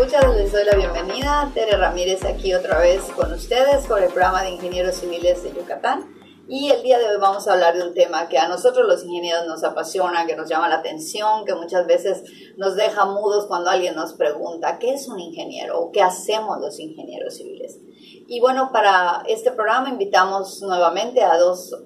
escuchas, les doy la bienvenida. Tere Ramírez aquí otra vez con ustedes por el programa de Ingenieros Civiles de Yucatán. Y el día de hoy vamos a hablar de un tema que a nosotros los ingenieros nos apasiona, que nos llama la atención, que muchas veces nos deja mudos cuando alguien nos pregunta, ¿qué es un ingeniero o qué hacemos los ingenieros civiles? Y bueno, para este programa invitamos nuevamente a dos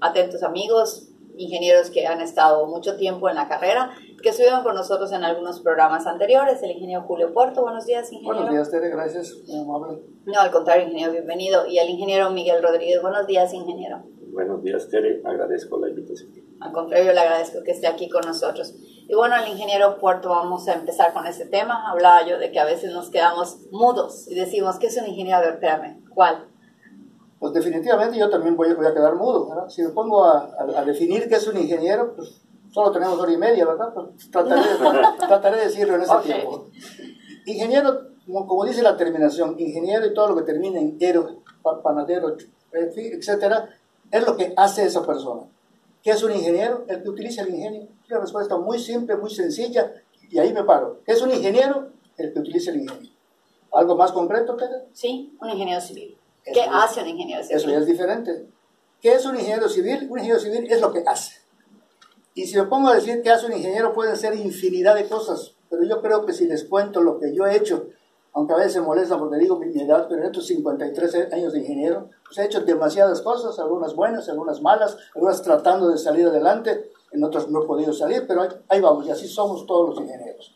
atentos amigos, ingenieros que han estado mucho tiempo en la carrera que estuvieron con nosotros en algunos programas anteriores, el ingeniero Julio Puerto. Buenos días, ingeniero. Buenos días, Tere, gracias, muy amable. No, al contrario, ingeniero, bienvenido. Y al ingeniero Miguel Rodríguez. Buenos días, ingeniero. Buenos días, Tere, agradezco la invitación. Al contrario, le agradezco que esté aquí con nosotros. Y bueno, al ingeniero Puerto, vamos a empezar con este tema. Hablaba yo de que a veces nos quedamos mudos y decimos, ¿qué es un ingeniero? A ver, espérame, ¿cuál? Pues definitivamente yo también voy, voy a quedar mudo. ¿verdad? Si me pongo a, a, a definir qué es un ingeniero, pues solo tenemos hora y media, ¿verdad? Pues trataré, de, trataré de decirlo en ese okay. tiempo. Ingeniero, como, como, dice la terminación, ingeniero y todo lo que termina en ero, panadero, etcétera, es lo que hace esa persona. ¿Qué es un ingeniero? El que utiliza el ingenio. Es una respuesta muy simple, muy sencilla, y ahí me paro. ¿Qué es un ingeniero? El que utiliza el ingenio. ¿Algo más concreto, Pedro? Sí, un ingeniero civil. Eso ¿Qué es, hace un ingeniero civil? Eso ya es diferente. ¿Qué es un ingeniero civil? Un ingeniero civil es lo que hace. Y si me pongo a decir qué hace un ingeniero, pueden ser infinidad de cosas, pero yo creo que si les cuento lo que yo he hecho, aunque a veces se molesta porque digo mi edad, pero en estos 53 años de ingeniero, pues he hecho demasiadas cosas, algunas buenas, algunas malas, algunas tratando de salir adelante, en otras no he podido salir, pero ahí vamos, y así somos todos los ingenieros.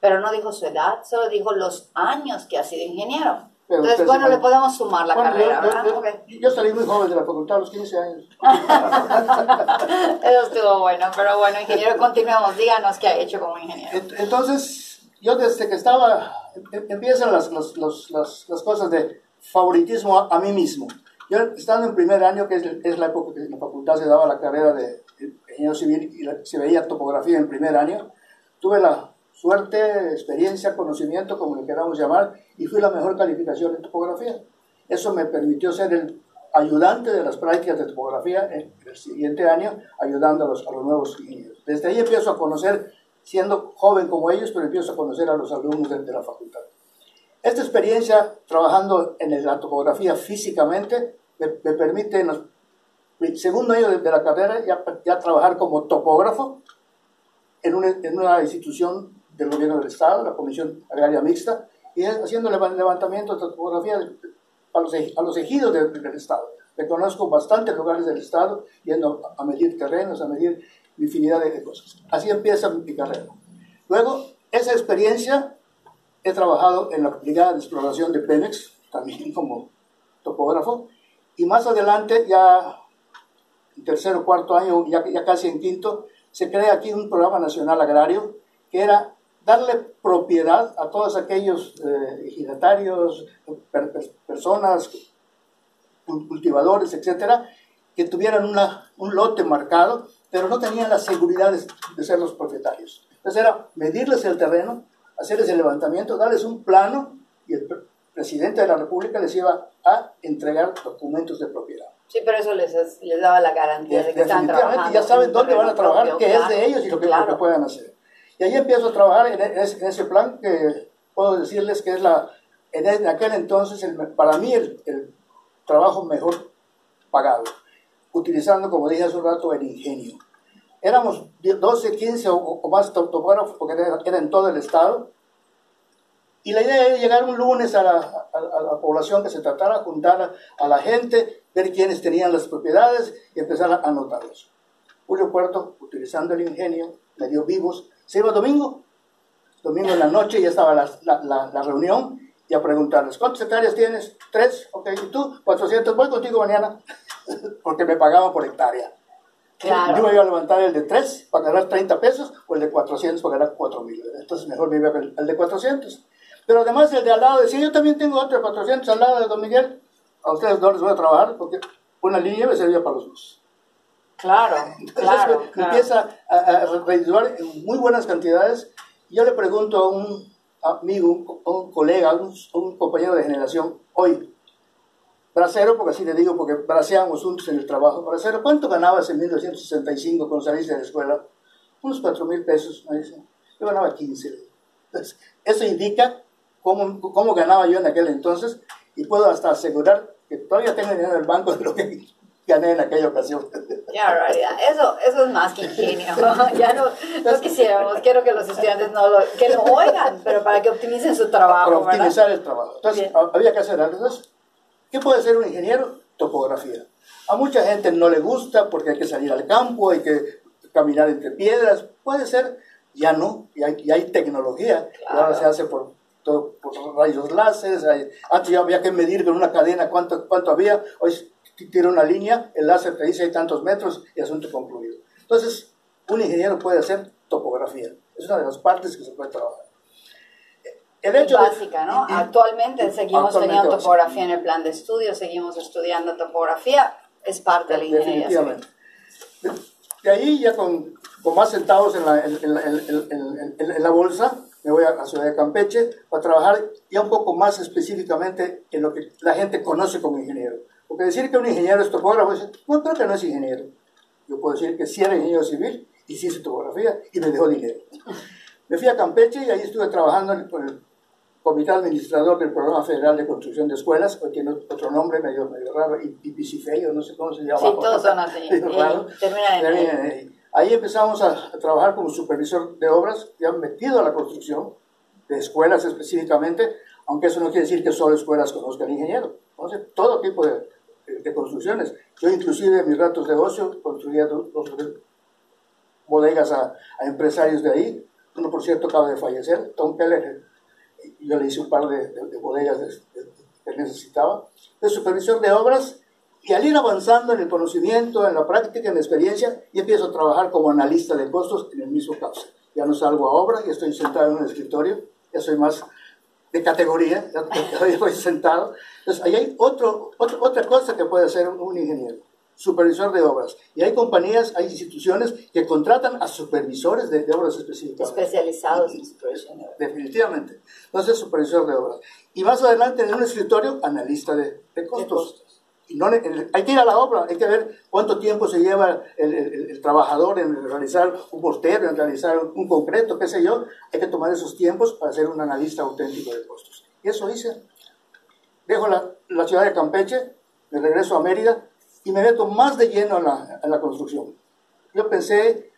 Pero no dijo su edad, solo dijo los años que ha sido ingeniero. Entonces, bueno, le podemos sumar la bueno, carrera, yo, ¿verdad? Yo, okay. yo, salí muy joven de la facultad a los 15 años. Eso estuvo bueno, pero bueno, ingeniero, continuemos. Díganos qué ha hecho como ingeniero. Entonces, yo desde que estaba, empiezan las, las, las, las cosas de favoritismo a, a, mí mismo. Yo, estando en primer año, que es, es, la época que en la facultad se daba la carrera de ingeniero civil y la, se veía topografía en primer año, tuve la suerte, experiencia, conocimiento, como le queramos llamar, y fui la mejor calificación en topografía. Eso me permitió ser el ayudante de las prácticas de topografía en el siguiente año, ayudando a los, a los nuevos ingenieros. Desde ahí empiezo a conocer, siendo joven como ellos, pero empiezo a conocer a los alumnos de, de la facultad. Esta experiencia trabajando en la topografía físicamente me, me permite en el segundo año de, de la carrera ya, ya, trabajar como topógrafo en una, en una institución del gobierno del Estado, la Comisión Agraria Mixta, y haciendo levantamiento de topografía a los, ejidos del, del Estado. Reconozco bastantes lugares del Estado, yendo a medir terrenos, a medir infinidad de cosas. Así empieza mi carrera. Luego, esa experiencia, he trabajado en la Brigada de Exploración de Pemex, también como topógrafo, y más adelante, ya en tercer o cuarto año, ya, ya casi en quinto, se crea aquí un programa nacional agrario que era darle propiedad a todos aquellos eh, ejidatarios, per, per, personas, cultivadores, etcétera, que tuvieran una, un lote marcado, pero no tenían la seguridad de, de, ser los propietarios. Entonces era medirles el terreno, hacerles el levantamiento, darles un plano y el presidente de la República les iba a entregar documentos de propiedad. Sí, pero eso les, les daba la garantía de que están trabajando. ya saben dónde van a trabajar, propio, qué claro, es de ellos y lo que, claro. lo que puedan hacer. Y ahí empiezo a trabajar en ese, en ese, plan que puedo decirles que es la, en aquel entonces, el, para mí, el, el, trabajo mejor pagado, utilizando, como dije hace un rato, el ingenio. Éramos 12, 15 o, o más topógrafos, porque era, era, en todo el estado, y la idea era llegar un lunes a la, a, a la población que se tratara, juntar a, a, la gente, ver quiénes tenían las propiedades y empezar a anotarlos. Julio Puerto, utilizando el ingenio, me dio vivos se iba domingo, domingo en la noche ya estaba la, la, la, la reunión y a preguntarles, ¿cuántas hectáreas tienes? Tres, ok, ¿y tú? 400, voy contigo mañana, porque me pagaban por hectárea. Claro. Yo me iba a levantar el de 3 para ganar 30 pesos o el de 400 para ganar 4 mil. Entonces mejor me iba el, el de 400. Pero además el de al lado decía, yo también tengo otro de 400 al lado de Don Miguel. A ustedes no les voy a trabajar porque una línea me servía para los dos. Claro, Entonces, claro, me, claro. empieza a, a redituar en muy buenas cantidades. Yo le pregunto a un amigo, un, un colega, un, un, compañero de generación, hoy, bracero, porque así le digo, porque braceamos juntos en el trabajo, bracero, ¿cuánto ganabas en 1965 cuando saliste de la escuela? Unos 4 mil pesos, me dice. Yo ganaba 15. Entonces, eso indica cómo, cómo ganaba yo en aquel entonces y puedo hasta asegurar que todavía tengo dinero en el banco de lo que gané en aquella ocasión. Ya, realidad, eso, eso es más que ingenio. ya no, no quisiéramos, quiero que los estudiantes no lo, que lo oigan, pero para que optimicen su trabajo. Para optimizar el trabajo. Entonces, había que hacer algo. Entonces, ¿qué puede ser un ingeniero? Topografía. A mucha gente no le gusta porque hay que salir al campo, hay que caminar entre piedras. Puede ser, ya no, y hay, hay tecnología. ahora se hace por, por rayos láseres. antes ya había que medir con una cadena cuánto, cuánto había. Hoy tiene una línea, el láser te dice hay tantos metros y asunto concluido. Entonces, un ingeniero puede hacer topografía. Es una de las partes que se puede trabajar. El hecho básica, ¿no? actualmente seguimos teniendo topografía en el plan de estudio, seguimos estudiando topografía, es parte de la ingeniería. Definitivamente. De, ahí ya con, con más centavos en la, en, en, en, la bolsa, me voy a la ciudad de Campeche para trabajar ya un poco más específicamente en lo que la gente conoce como ingeniero. Porque decir que un ingeniero es topógrafo, no creo que no es ingeniero. Yo puedo decir que sí era ingeniero civil y sí hice topografía y me dejó dinero. Me fui a Campeche y ahí estuve trabajando con el comité administrador del Programa Federal de Construcción de Escuelas, que tiene otro nombre medio, medio raro, o no sé cómo se llama. Sí, todos son así. Ahí empezamos a, a, trabajar como supervisor de obras, ya metido a la construcción, de escuelas específicamente, aunque eso no quiere decir que solo escuelas conozcan ingeniero. Entonces, todo tipo de, de construcciones. Yo inclusive en mis ratos de ocio construía bodegas a, a, empresarios de ahí. Uno, por cierto, acaba de fallecer, Tom Keller. Yo le hice un par de, de bodegas que necesitaba. De supervisión de obras y al ir avanzando en el conocimiento, en la práctica, en la experiencia, y empiezo a trabajar como analista de costos en el mismo caso. Ya no salgo a obra, ya estoy sentado en un escritorio, ya soy más de categoría, ya, estoy sentado. Entonces, ahí hay otro, otra cosa que puede hacer un ingeniero, supervisor de obras. Y hay compañías, hay instituciones que contratan a supervisores de, obras específicas. Especializados en supervisión Definitivamente. Entonces, supervisor de obras. Y más adelante, en un escritorio, analista de, costos. No, hay que ir a la obra, hay que ver cuánto tiempo se lleva el, el, trabajador en realizar un portero, en realizar un concreto, qué sé yo. Hay que tomar esos tiempos para ser un analista auténtico de costos. Y eso hice. Dejo la, la ciudad de Campeche, me regreso a Mérida y me meto más de lleno en la, en la construcción. Yo pensé,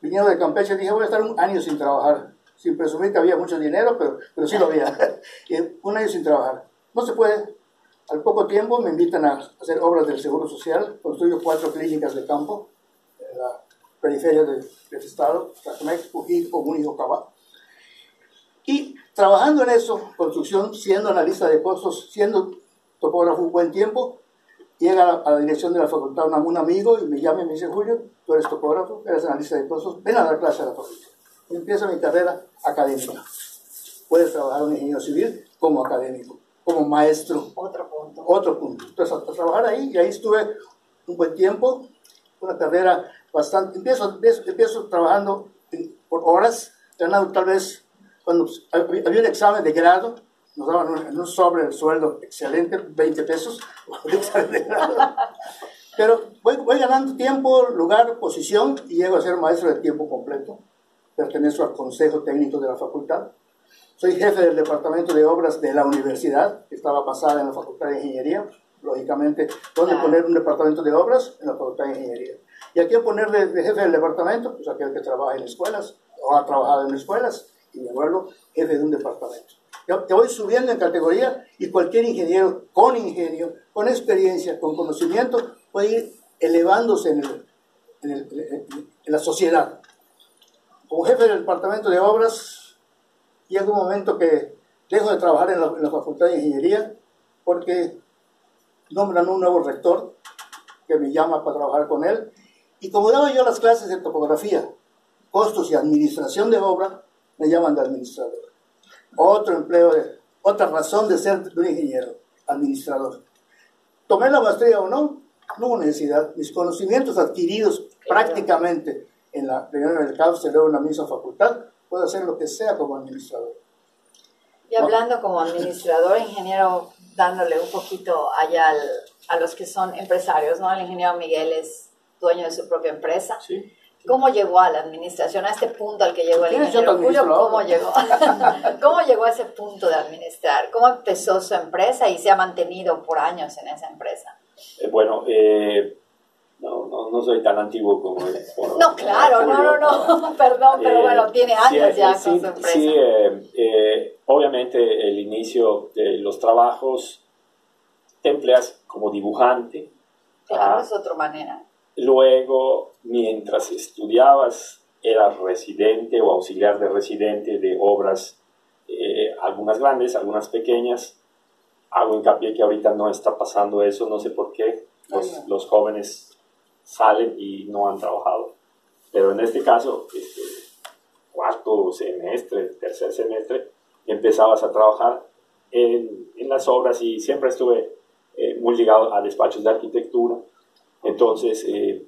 viniendo de Campeche, dije voy a estar un año sin trabajar, sin presumir que había mucho dinero, pero, pero sí lo había. un año sin trabajar. No se puede. Al poco tiempo me invitan a hacer obras del Seguro Social, construyo cuatro clínicas de campo en la periferia del, estado, Tacmex, Pují, Común y Ocabá. Y trabajando en eso, construcción, siendo analista de costos, siendo topógrafo un buen tiempo, llega a la, dirección de la facultad un, amigo y me llama y me dice, Julio, tú eres topógrafo, eres analista de costos, ven a dar clase a la facultad. Y empiezo mi carrera académica. Puedes trabajar en ingeniero civil como académico como maestro. Otro punto. Otro punto. Entonces, a, trabajar ahí, y ahí estuve un buen tiempo, una carrera bastante. Empiezo, empiezo, trabajando por horas, ganando tal vez, cuando había un examen de grado, nos daban un, un sobre el sueldo excelente, 20 pesos, Pero voy, voy, ganando tiempo, lugar, posición y llego a ser maestro de tiempo completo. Pertenezco al consejo técnico de la facultad. Soy jefe del departamento de obras de la universidad, que estaba basada en la Facultad de Ingeniería. Lógicamente, ¿dónde poner un departamento de obras? En la Facultad de Ingeniería. ¿Y a quién poner de, jefe del departamento? Pues aquel que trabaja en escuelas o ha trabajado en escuelas y me vuelvo jefe de un departamento. Yo te voy subiendo en categoría y cualquier ingeniero con ingenio, con experiencia, con conocimiento, puede ir elevándose en, en, en la sociedad. Como jefe del departamento de obras, llega un momento que dejo de trabajar en la, Facultad de Ingeniería porque nombran un nuevo rector que me llama para trabajar con él. Y como daba yo las clases de topografía, costos y administración de obra, me llaman de administrador. Otro empleo, de, otra razón de ser un ingeniero, administrador. Tomé la maestría o no, no hubo necesidad. Mis conocimientos adquiridos prácticamente en la primera del caos, luego en la misma facultad, puedo hacer lo que sea como administrador. Y hablando como administrador, ingeniero, dándole un poquito allá a los que son empresarios, ¿no? El ingeniero Miguel es dueño de su propia empresa. Sí. ¿Cómo llegó a la administración, a este punto al que llegó el ingeniero Julio? ¿Cómo llegó? ¿Cómo llegó a ese punto de administrar? ¿Cómo empezó su empresa y se ha mantenido por años en esa empresa? Eh, bueno, eh, no, no, no, soy tan antiguo como... no, claro, no, no, no, perdón, pero bueno, tiene años ya con su empresa. Sí, obviamente el inicio de los trabajos te empleas como dibujante. Claro, es otra manera Luego, mientras estudiabas, eras residente o auxiliar de residente de obras, eh, algunas grandes, algunas pequeñas. Hago hincapié que ahorita no está pasando eso, no sé por qué. Los, jóvenes salen y no han trabajado. Pero en este caso, este, cuarto semestre, tercer semestre, empezabas a trabajar en, las obras y siempre estuve eh, muy ligado a despachos de arquitectura entonces, eh,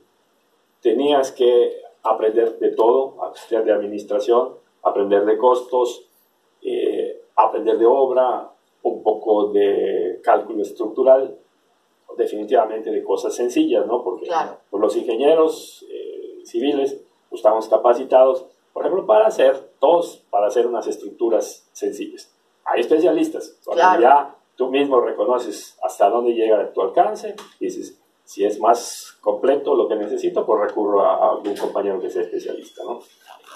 tenías que aprender de todo, aprender de administración, aprender de costos, eh, aprender de obra, un poco de cálculo estructural, definitivamente de cosas sencillas, ¿no? Porque pues, los ingenieros eh, civiles pues, estamos capacitados, por ejemplo, para hacer, todos, para hacer unas estructuras sencillas. Hay especialistas, cuando ya tú mismo reconoces hasta dónde llega tu alcance, y dices, si es más completo lo que necesito, pues recurro a, un compañero que sea especialista, ¿no?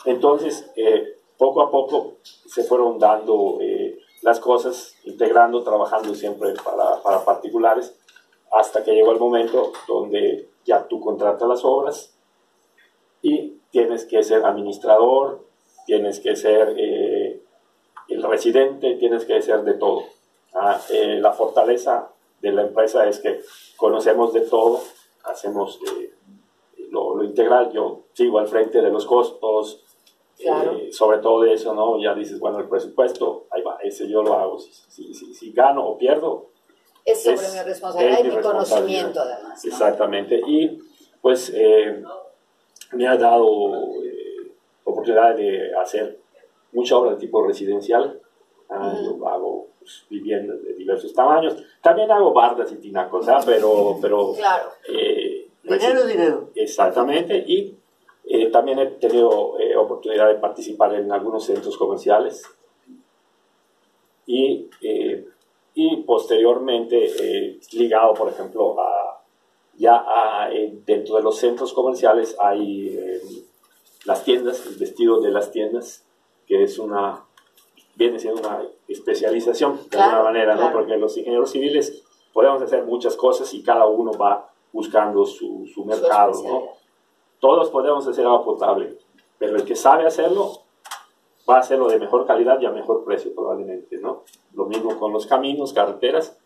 Entonces, eh, poco a poco se fueron dando eh, las cosas, integrando, trabajando siempre para, para, particulares, hasta que llegó el momento donde ya tú contratas las obras y tienes que ser administrador, tienes que ser eh, el residente, tienes que ser de todo. Ah, la fortaleza de la empresa es que conocemos de todo, hacemos eh, lo, integral, yo sigo al frente de los costos, eh, sobre todo de eso, ¿no? Ya dices, bueno, el presupuesto, ahí va, ese yo lo hago, si, si, si, gano o pierdo. Es sobre mi responsabilidad y mi conocimiento además. Exactamente, y pues eh, me ha dado oportunidad de hacer mucha obra de tipo residencial, ah, yo hago pues, viviendas de diversos tamaños. También hago bardas y tinacos, pero... pero claro. Eh, dinero dinero. Exactamente. Y eh, también he tenido eh, oportunidad de participar en algunos centros comerciales. Y, y posteriormente, ligado, por ejemplo, a, ya dentro de los centros comerciales hay las tiendas, el vestido de las tiendas, que es una viene siendo una especialización de alguna manera, ¿no? Porque los ingenieros civiles podemos hacer muchas cosas y cada uno va buscando su, su mercado, ¿no? Todos podemos hacer agua potable, pero el que sabe hacerlo va a hacerlo de mejor calidad y a mejor precio probablemente, ¿no? Lo mismo con los caminos, carreteras,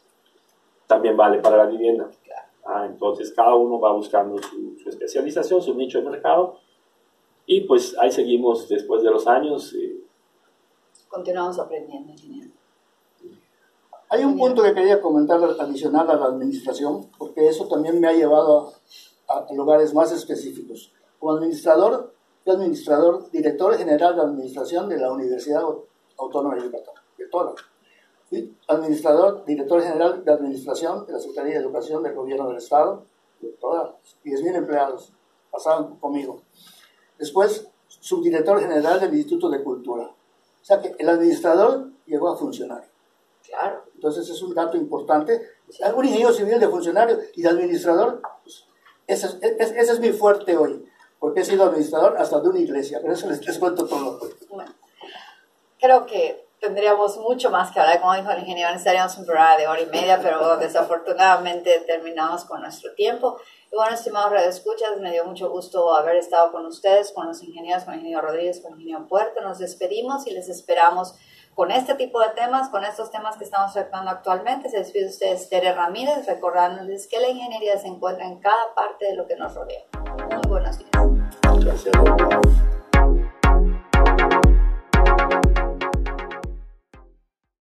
también vale para la vivienda. Ah, entonces cada uno va buscando su, su, especialización, su nicho de mercado y pues ahí seguimos después de los años. Eh, continuamos aprendiendo, ingeniero. Hay un punto que quería comentar adicional a la administración, porque eso también me ha llevado a, lugares más específicos. Como administrador, administrador, director general de administración de la Universidad Autónoma de Yucatán, de toda. Fui administrador, director general de administración de la Secretaría de Educación del Gobierno del Estado, de todas, 10.000 empleados pasaban conmigo. Después, subdirector general del Instituto de Cultura. O sea que el administrador llegó a funcionario. Claro. Entonces es un dato importante. Un ingeniero civil de funcionario y de administrador, pues, ese, es, ese, es, mi fuerte hoy, porque he sido administrador hasta de una iglesia, pero eso les, les cuento todo. Bueno, creo que tendríamos mucho más que hablar, como dijo el ingeniero, necesitaríamos un programa de hora y media, pero desafortunadamente terminamos con nuestro tiempo. Y bueno, estimados redescuchas, me dio mucho gusto haber estado con ustedes, con los ingenieros, con el ingeniero Rodríguez, con el ingeniero Puerto. Nos despedimos y les esperamos con este tipo de temas, con estos temas que estamos tratando actualmente. Se despide ustedes Tere Ramírez, recordándoles que la ingeniería se encuentra en cada parte de lo que nos rodea. Buenos días.